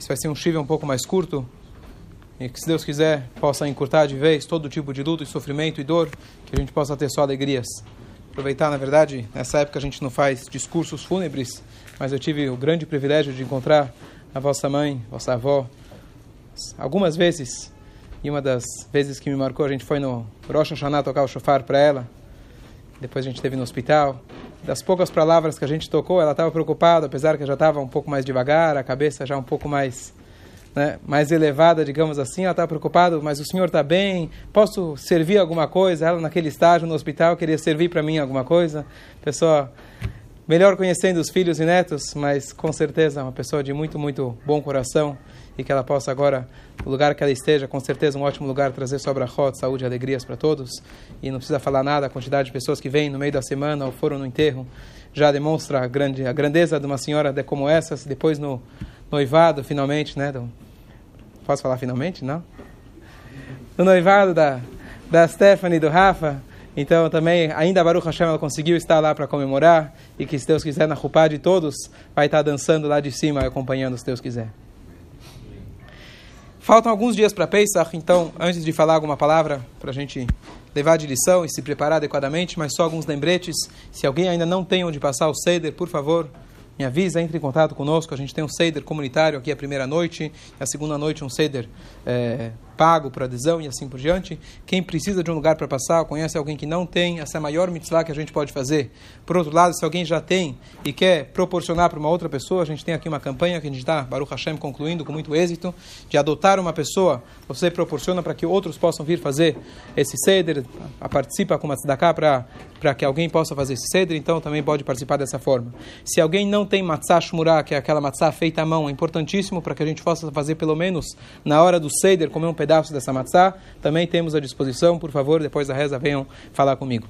Esse vai ser um shiva um pouco mais curto. E que, se Deus quiser, possa encurtar de vez todo tipo de luto e sofrimento e dor. Que a gente possa ter só alegrias. Aproveitar, na verdade, nessa época a gente não faz discursos fúnebres, mas eu tive o grande privilégio de encontrar a vossa mãe, vossa avó, algumas vezes. E uma das vezes que me marcou, a gente foi no Rosh Hashanah tocar o shofar para ela. Depois a gente esteve no hospital. Das poucas palavras que a gente tocou, ela estava preocupada, apesar que já estava um pouco mais devagar, a cabeça já um pouco mais né, mais elevada, digamos assim. Ela estava preocupada, mas o senhor está bem? Posso servir alguma coisa? Ela, naquele estágio no hospital, queria servir para mim alguma coisa. Pessoa melhor conhecendo os filhos e netos, mas com certeza uma pessoa de muito, muito bom coração e que ela possa agora, no lugar que ela esteja, com certeza um ótimo lugar, trazer sobra rot, saúde e alegrias para todos. E não precisa falar nada, a quantidade de pessoas que vêm no meio da semana ou foram no enterro já demonstra a, grande, a grandeza de uma senhora de como essa. Depois no noivado, finalmente, né? Do, posso falar finalmente? Não? No noivado da, da Stephanie do Rafa. Então também, ainda a Baruch Hashem ela conseguiu estar lá para comemorar e que se Deus quiser na Rupá de todos, vai estar dançando lá de cima acompanhando se Deus quiser. Faltam alguns dias para Pesach, então, antes de falar alguma palavra para a gente levar de lição e se preparar adequadamente, mas só alguns lembretes. Se alguém ainda não tem onde passar o Seder, por favor, me avisa, entre em contato conosco. A gente tem um Seder comunitário aqui a primeira noite, a segunda noite um Seder é, pago por adesão e assim por diante. Quem precisa de um lugar para passar, conhece alguém que não tem, essa é a maior mitzvah que a gente pode fazer. Por outro lado, se alguém já tem e quer proporcionar para uma outra pessoa, a gente tem aqui uma campanha que a gente está, Baruch Hashem, concluindo com muito êxito, de adotar uma pessoa, você proporciona para que outros possam vir fazer esse Seder, a participa com uma tzedakah para que alguém possa fazer esse ceder, então também pode participar dessa forma. Se alguém não tem matzah shmurah, que é aquela matzah feita à mão, é importantíssimo para que a gente possa fazer pelo menos na hora do ceder, comer um pedaço dessa matzah, também temos à disposição, por favor, depois da reza venham falar comigo.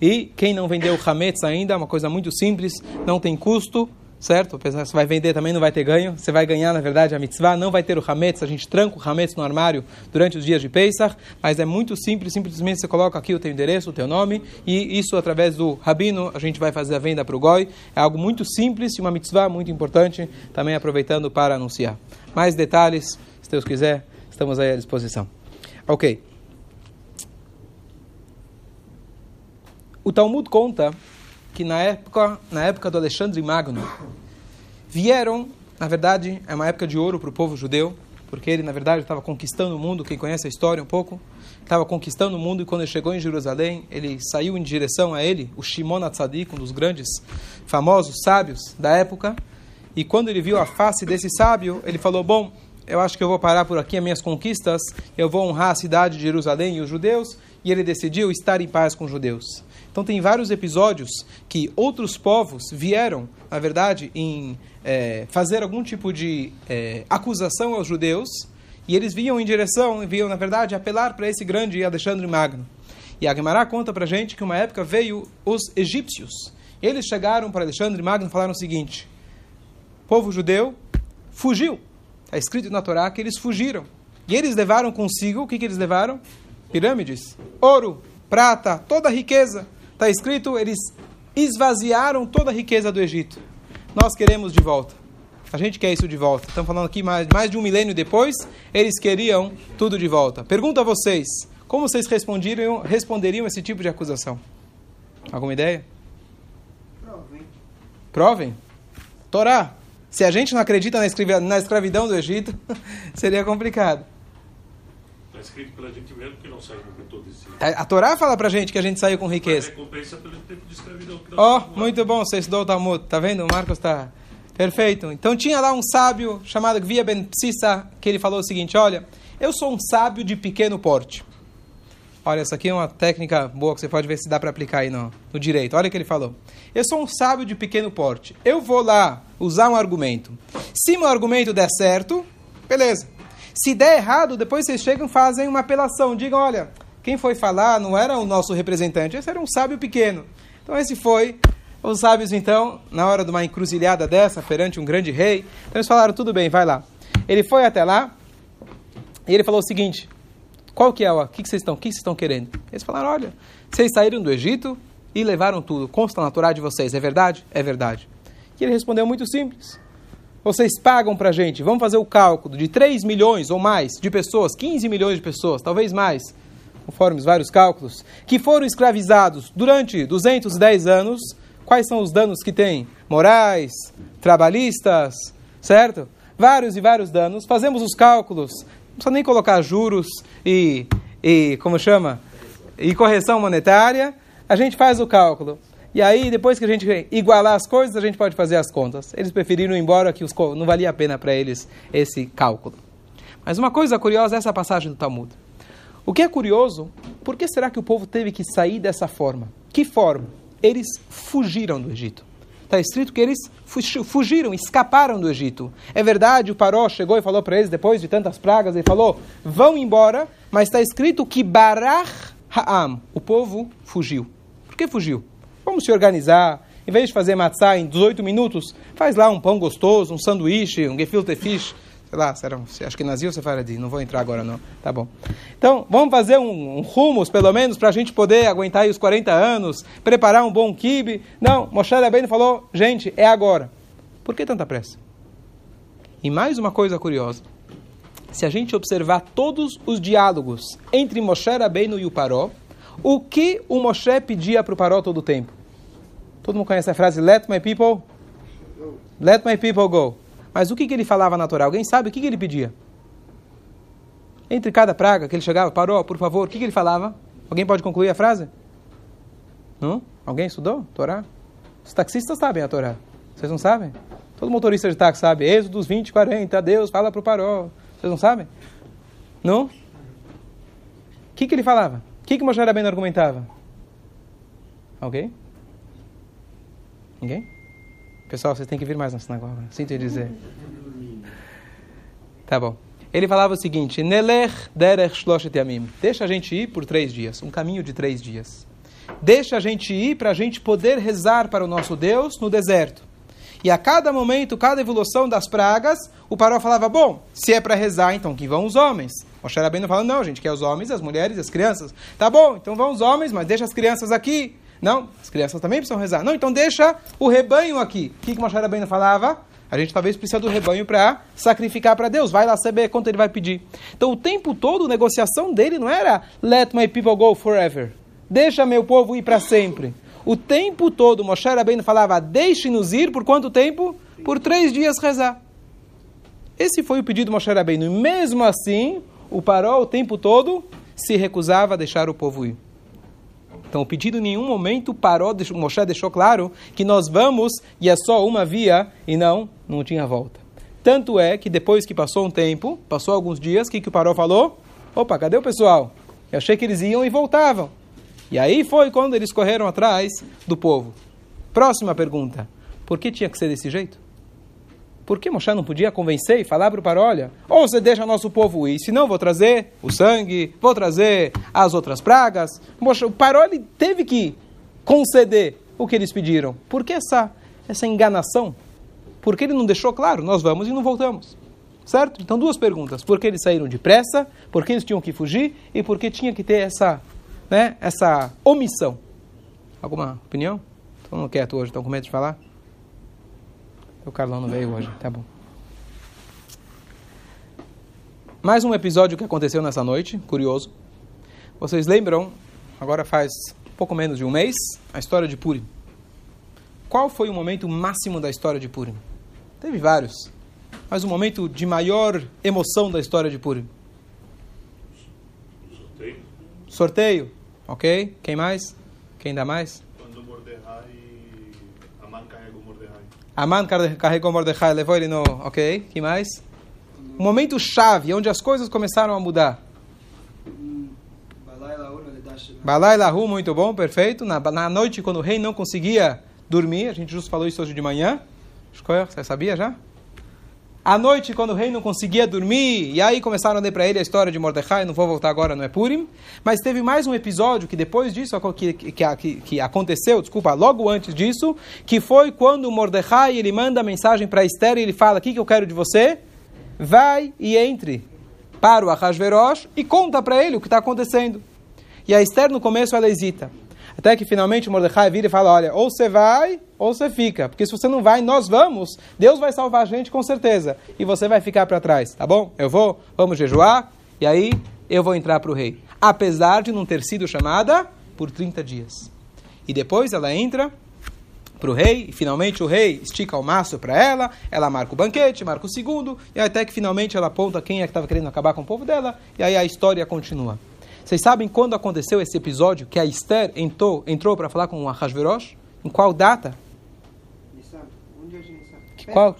E quem não vendeu hametz ainda, uma coisa muito simples, não tem custo, certo? Você vai vender também não vai ter ganho. Você vai ganhar, na verdade, a mitzvah. Não vai ter o hametz. A gente tranca o hametz no armário durante os dias de Pesach. Mas é muito simples. Simplesmente você coloca aqui o teu endereço, o teu nome. E isso, através do rabino, a gente vai fazer a venda para o goi. É algo muito simples e uma mitzvah muito importante. Também aproveitando para anunciar. Mais detalhes, se Deus quiser, estamos aí à disposição. Ok. O Talmud conta que na época, na época do Alexandre Magno, vieram, na verdade, é uma época de ouro para o povo judeu, porque ele, na verdade, estava conquistando o mundo, quem conhece a história um pouco, estava conquistando o mundo e quando ele chegou em Jerusalém, ele saiu em direção a ele, o Shimon Atzadik, um dos grandes, famosos sábios da época, e quando ele viu a face desse sábio, ele falou, bom, eu acho que eu vou parar por aqui as minhas conquistas, eu vou honrar a cidade de Jerusalém e os judeus, e ele decidiu estar em paz com os judeus. Então tem vários episódios que outros povos vieram, na verdade, em é, fazer algum tipo de é, acusação aos judeus, e eles vinham em direção, vinham, na verdade, apelar para esse grande Alexandre Magno. E a conta para gente que uma época veio os egípcios. Eles chegaram para Alexandre Magno e falaram o seguinte: o povo judeu fugiu. Está escrito na Torá que eles fugiram. E eles levaram consigo, o que, que eles levaram? Pirâmides, ouro, prata, toda a riqueza. Está escrito, eles esvaziaram toda a riqueza do Egito. Nós queremos de volta. A gente quer isso de volta. Estamos falando aqui mais, mais de um milênio depois, eles queriam tudo de volta. Pergunto a vocês, como vocês responderiam, responderiam esse tipo de acusação? Alguma ideia? Provem. Provem? Torá. Se a gente não acredita na escravidão do Egito, seria complicado escrito pela gente mesmo que não saiu com todo esse. A, a Torá fala pra gente que a gente saiu com riqueza. Recompensa pelo tempo de escravidão. Ó, oh, muito bom, você estudou o Talmud, tá vendo? O Marcos tá. Perfeito. Então tinha lá um sábio chamado Gvia Ben Psissa, que ele falou o seguinte: Olha, eu sou um sábio de pequeno porte. Olha, essa aqui é uma técnica boa que você pode ver se dá para aplicar aí no, no direito. Olha o que ele falou. Eu sou um sábio de pequeno porte. Eu vou lá usar um argumento. Se meu argumento der certo, beleza. Se der errado, depois vocês chegam e fazem uma apelação. Digam, olha, quem foi falar não era o nosso representante, esse era um sábio pequeno. Então esse foi. Os sábios, então, na hora de uma encruzilhada dessa, perante um grande rei, então eles falaram, tudo bem, vai lá. Ele foi até lá e ele falou o seguinte, qual que é o que, que vocês estão, o que vocês estão querendo? Eles falaram, olha, vocês saíram do Egito e levaram tudo, consta na Torá de vocês, é verdade? É verdade. E ele respondeu muito simples. Vocês pagam para a gente, vamos fazer o cálculo de 3 milhões ou mais de pessoas, 15 milhões de pessoas, talvez mais, conforme os vários cálculos, que foram escravizados durante 210 anos, quais são os danos que tem? Morais, trabalhistas, certo? Vários e vários danos. Fazemos os cálculos, não precisa nem colocar juros e, e como chama? E correção monetária. A gente faz o cálculo. E aí, depois que a gente igualar as coisas, a gente pode fazer as contas. Eles preferiram ir embora que os, não valia a pena para eles esse cálculo. Mas uma coisa curiosa é essa passagem do Talmud. O que é curioso, por que será que o povo teve que sair dessa forma? Que forma? Eles fugiram do Egito. Está escrito que eles fugiram, escaparam do Egito. É verdade, o Paró chegou e falou para eles, depois de tantas pragas, ele falou, vão embora, mas está escrito que Barach Ha'am, o povo fugiu. Por que fugiu? Vamos se organizar. Em vez de fazer matzá em 18 minutos, faz lá um pão gostoso, um sanduíche, um gefilte fish. Sei lá, será, acho que nazir ou sefaradi, não vou entrar agora não. Tá bom. Então, vamos fazer um, um hummus, pelo menos, para a gente poder aguentar aí os 40 anos, preparar um bom kibe. Não, Moshe Rabbeinu falou, gente, é agora. Por que tanta pressa? E mais uma coisa curiosa. Se a gente observar todos os diálogos entre Moshe Rabbeinu e o Paró, o que o Moshe pedia para o Paró todo o tempo? Todo mundo conhece a frase, let my people, let my people go. Mas o que, que ele falava na Torá? Alguém sabe o que, que ele pedia? Entre cada praga que ele chegava, parou, por favor, o que, que ele falava? Alguém pode concluir a frase? Não? Alguém estudou Torá? Os taxistas sabem a Torá. Vocês não sabem? Todo motorista de táxi sabe. Êxodos 20, 40, Deus fala para o Paró. Vocês não sabem? Não? O que, que ele falava? O que, que Moshe Rabbeinu argumentava? Alguém? Ninguém? Pessoal, vocês têm que vir mais na sinagoga. Sinto dizer. Tá bom. Ele falava o seguinte: Nelech derech shloshet yamim. Deixa a gente ir por três dias. Um caminho de três dias. Deixa a gente ir para a gente poder rezar para o nosso Deus no deserto. E a cada momento, cada evolução das pragas, o Paró falava, bom, se é para rezar, então que vão os homens. Moshe Rabbeinu falando, não, gente, quer os homens, as mulheres, as crianças. Tá bom, então vão os homens, mas deixa as crianças aqui. Não, as crianças também precisam rezar. Não, então deixa o rebanho aqui. O que, que Moshe Rabbeinu falava? A gente talvez precisa do rebanho para sacrificar para Deus. Vai lá saber quanto ele vai pedir. Então o tempo todo a negociação dele não era let my people go forever. Deixa meu povo ir para sempre. O tempo todo Moshe Rabbeinu falava deixe-nos ir por quanto tempo? Por três dias rezar. Esse foi o pedido de Moshe Rabbeinu. E mesmo assim, o Paró o tempo todo se recusava a deixar o povo ir. Então, o pedido em nenhum momento parou, Moshe deixou claro que nós vamos e é só uma via e não, não tinha volta. Tanto é que depois que passou um tempo, passou alguns dias, o que, que o Paró falou? Opa, cadê o pessoal? Eu achei que eles iam e voltavam. E aí foi quando eles correram atrás do povo. Próxima pergunta: por que tinha que ser desse jeito? Por que Moshe não podia convencer e falar para o Paró, olha, ou você deixa nosso povo ir, senão vou trazer o sangue, vou trazer as outras pragas. Moshe, o Paró ele teve que conceder o que eles pediram. Por que essa, essa enganação? Por que ele não deixou claro, nós vamos e não voltamos? Certo? Então, duas perguntas. Por que eles saíram depressa? Por que eles tinham que fugir? E por que tinha que ter essa, né, essa omissão? Alguma opinião? Estão quieto hoje, estão com medo de falar? O Carlão não veio hoje, tá bom. Mais um episódio que aconteceu nessa noite, curioso. Vocês lembram, agora faz pouco menos de um mês, a história de Purim. Qual foi o momento máximo da história de Purim? Teve vários, mas o momento de maior emoção da história de Purim. Sorteio. Sorteio, ok? Quem mais? Quem dá mais? Aman carregou Mordecai, levou ele no. Ok, que mais? Um momento chave, onde as coisas começaram a mudar. Balai Lahu, muito bom, perfeito. Na, na noite, quando o rei não conseguia dormir, a gente justo falou isso hoje de manhã. Você sabia já? À noite, quando o rei não conseguia dormir, e aí começaram a ler para ele a história de Mordecai, não vou voltar agora, não é Purim. Mas teve mais um episódio que depois disso, que, que, que, aconteceu, desculpa, logo antes disso, que foi quando Mordecai ele manda mensagem para Esther e ele fala: O que, que eu quero de você? Vai e entre para o Ahasverosh e conta para ele o que está acontecendo. E a Esther no começo ela hesita. Até que finalmente Mordecai vira e fala: Olha, ou você vai ou você fica. Porque se você não vai, nós vamos. Deus vai salvar a gente com certeza. E você vai ficar para trás, tá bom? Eu vou, vamos jejuar. E aí eu vou entrar para o rei. Apesar de não ter sido chamada por 30 dias. E depois ela entra para o rei, e finalmente o rei estica o maço para ela, ela marca o banquete, marca o segundo, e até que finalmente ela aponta quem é que estava querendo acabar com o povo dela, e aí a história continua. Vocês sabem quando aconteceu esse episódio que a Esther entrou, entrou para falar com o Ahasverosh? Em qual data? Que, qual?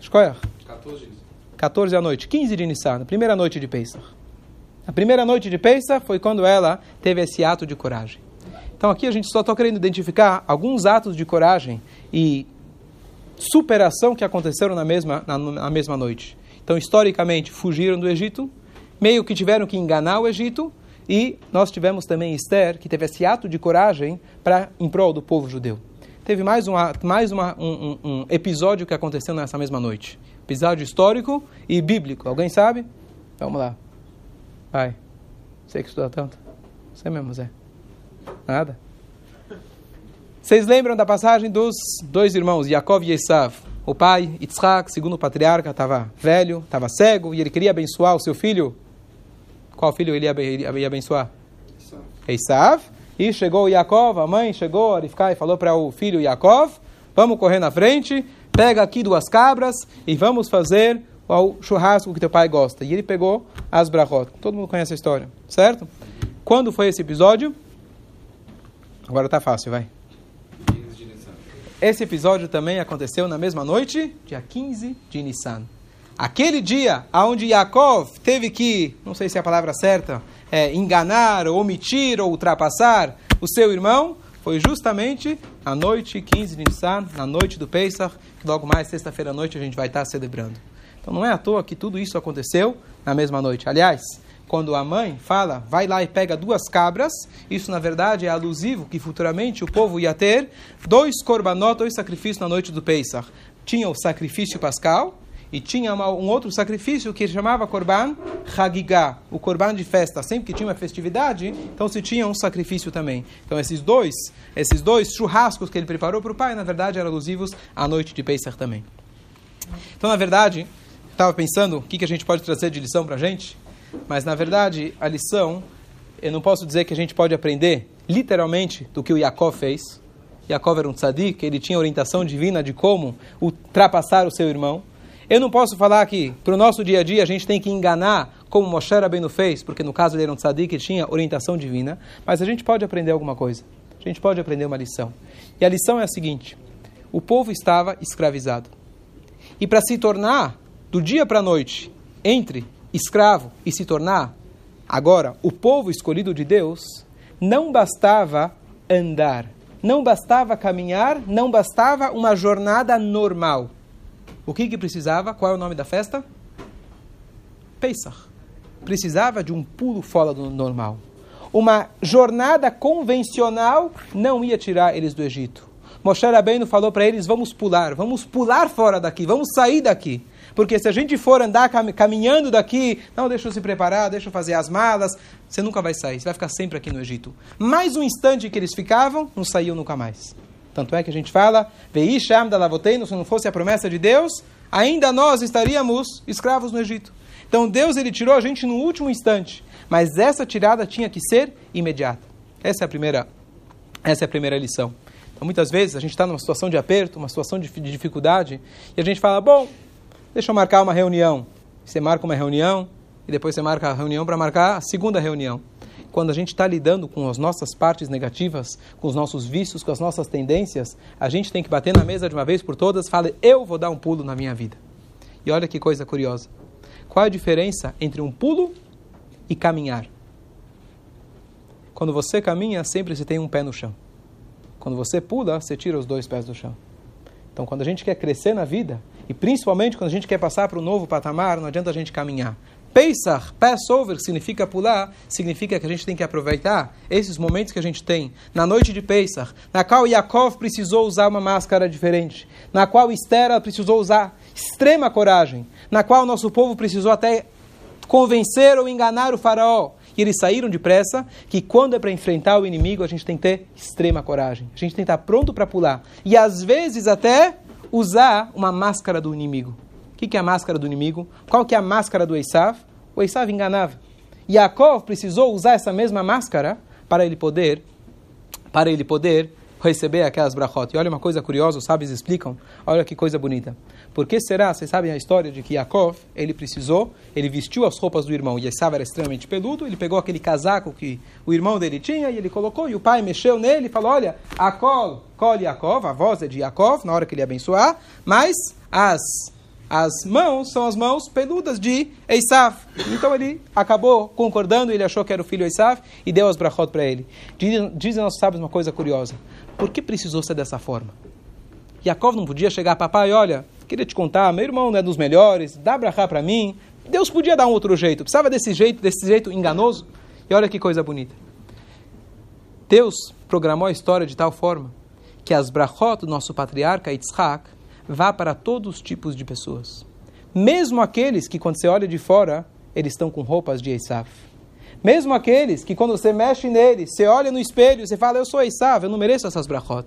Escolha. 14 14 à noite, 15 de Nissan, primeira noite de Pesach. A primeira noite de Pesach foi quando ela teve esse ato de coragem. Então aqui a gente só está querendo identificar alguns atos de coragem e superação que aconteceram na mesma, na, na mesma noite. Então, historicamente, fugiram do Egito, meio que tiveram que enganar o Egito, e nós tivemos também Esther, que teve esse ato de coragem para em prol do povo judeu. Teve mais, uma, mais uma, um, um, um episódio que aconteceu nessa mesma noite. Episódio histórico e bíblico. Alguém sabe? Vamos lá. Vai. Você que estuda tanto. Você mesmo, Zé. Nada? Vocês lembram da passagem dos dois irmãos, Yaakov e Esav? O pai, Yitzhak, segundo o patriarca, estava velho, estava cego, e ele queria abençoar o seu filho. Qual filho ele ia, abençoar? Esav. E chegou Yaakov, a mãe chegou, a e falou para o filho Yaakov, vamos correr na frente, pega aqui duas cabras e vamos fazer o churrasco que teu pai gosta. E ele pegou as brachot. Todo mundo conhece a história, certo? Quando foi esse episódio? Agora tá fácil, vai. Esse episódio também aconteceu na mesma noite, dia 15 de Nissan. Aquele dia onde Yaakov teve que, não sei se é a palavra certa, é, enganar, ou omitir ou ultrapassar o seu irmão, foi justamente a noite 15 de Nissan, na noite do Pesach, que logo mais, sexta-feira à noite, a gente vai estar celebrando. Então não é à toa que tudo isso aconteceu na mesma noite. Aliás, quando a mãe fala, vai lá e pega duas cabras, isso na verdade é alusivo que futuramente o povo ia ter dois korbanot, dois sacrifícios na noite do Pesach. Tinha o sacrifício pascal e tinha uma, um outro sacrifício que chamava Korban Hagigah, o Korban de festa. Sempre que tinha uma festividade, então se tinha um sacrifício também. Então esses dois, esses dois churrascos que ele preparou para o pai, na verdade eram alusivos à noite de Pesach também. Então, na verdade, estava pensando o que, que a gente pode trazer de lição para a gente. Mas, na verdade, a lição, eu não posso dizer que a gente pode aprender literalmente do que o Yaakov fez. Yaakov era um tzadik, ele tinha orientação divina de como ultrapassar o seu irmão. Eu não posso falar que, para o nosso dia a dia, a gente tem que enganar como Moshe Rabbeinu fez, porque no caso ele era um tzadik e tinha orientação divina, mas a gente pode aprender alguma coisa. A gente pode aprender uma lição. E a lição é a seguinte: o povo estava escravizado. E para se tornar, do dia para a noite, entre escravo e se tornar agora o povo escolhido de Deus, não bastava andar, não bastava caminhar, não bastava uma jornada normal. O que, que precisava? Qual é o nome da festa? Pesach. Precisava de um pulo fora do normal. Uma jornada convencional não ia tirar eles do Egito. Moshe Rabbeinu falou para eles, vamos pular, vamos pular fora daqui, vamos sair daqui. Porque se a gente for andar caminhando daqui, não, deixa eu se preparar, deixa eu fazer as malas, você nunca vai sair, você vai ficar sempre aqui no Egito. Mais um instante que eles ficavam, não saíam nunca mais. Tanto é que a gente fala, Veisham da Lavoteino, se não fosse a promessa de Deus, ainda nós estaríamos escravos no Egito. Então Deus ele tirou a gente no último instante, mas essa tirada tinha que ser imediata. Essa é a primeira, essa é a primeira lição. Então, muitas vezes a gente está numa situação de aperto, uma situação de dificuldade, e a gente fala, bom, Deixa eu marcar uma reunião. Você marca uma reunião e depois você marca a reunião para marcar a segunda reunião. Quando a gente está lidando com as nossas partes negativas, com os nossos vícios, com as nossas tendências, a gente tem que bater na mesa de uma vez por todas e falar: eu vou dar um pulo na minha vida. E olha que coisa curiosa. Qual a diferença entre um pulo e caminhar? Quando você caminha, sempre você tem um pé no chão. Quando você pula, você tira os dois pés do chão. Então, quando a gente quer crescer na vida, e principalmente quando a gente quer passar para um novo patamar, não adianta a gente caminhar. Pesach, Passover, significa pular, significa que a gente tem que aproveitar esses momentos que a gente tem na noite de Pesach, na qual Yaakov precisou usar uma máscara diferente, na qual Esther precisou usar extrema coragem, na qual nosso povo precisou até convencer ou enganar o faraó. e eles saíram depressa, que quando é para enfrentar o inimigo, a gente tem que ter extrema coragem. A gente tem que estar pronto para pular. E às vezes até usar uma máscara do inimigo. O que, que é a máscara do inimigo? Qual que é a máscara do Esav? O Esav enganava. Yaakov precisou usar essa mesma máscara para ele poder para ele poder receber aquelas brachot. E olha uma coisa curiosa, os sábios explicam, olha que coisa bonita. Por que será, vocês sabem a história de que Yaakov, ele precisou, ele vestiu as roupas do irmão, e Esav era extremamente peludo, ele pegou aquele casaco que o irmão dele tinha, e ele colocou, e o pai mexeu nele e falou, olha, Akol, Kol Yaakov, a voz é de Yaakov, na hora que ele abençoar, mas as as mãos são as mãos peludas de Esav. Então ele acabou concordando, ele achou que era o filho Esav e deu as brachot para ele. Dizem, dizem nossos sábios uma coisa curiosa. Por que precisou ser dessa forma? Yaakov não podia chegar, papai, olha, queria te contar, meu irmão não é dos melhores, dá brachá para mim. Deus podia dar um outro jeito, precisava desse jeito, desse jeito enganoso. E olha que coisa bonita. Deus programou a história de tal forma que as brachot do nosso patriarca Yitzhak vá para todos os tipos de pessoas. Mesmo aqueles que, quando você olha de fora, eles estão com roupas de Esav. Mesmo aqueles que, quando você mexe neles, você olha no espelho, você fala, eu sou Esav, eu não mereço essas brachot.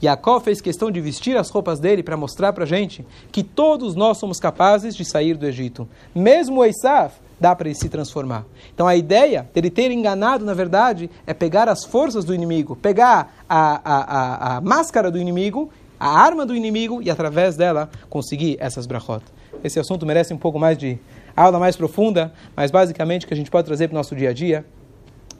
Jacó fez questão de vestir as roupas dele para mostrar para a gente que todos nós somos capazes de sair do Egito. Mesmo o Esav, dá para ele se transformar. Então a ideia dele ter enganado, na verdade, é pegar as forças do inimigo, pegar a, a, a, a máscara do inimigo a arma do inimigo e através dela conseguir essas brachot. Esse assunto merece um pouco mais de aula mais profunda, mas basicamente o que a gente pode trazer para o nosso dia a dia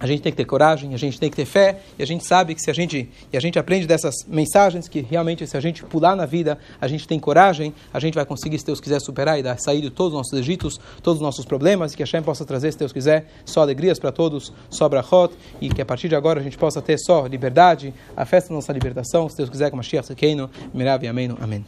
a gente tem que ter coragem, a gente tem que ter fé, e a gente sabe que se a gente, e a gente aprende dessas mensagens, que realmente se a gente pular na vida, a gente tem coragem, a gente vai conseguir, se Deus quiser, superar e dar, sair de todos os nossos Egitos, todos os nossos problemas, e que a Hashem possa trazer, se Deus quiser, só alegrias para todos, só brachot, e que a partir de agora a gente possa ter só liberdade, a festa da nossa libertação, se Deus quiser, com Mashiach Sekeino, Mirav e Amém. Amém.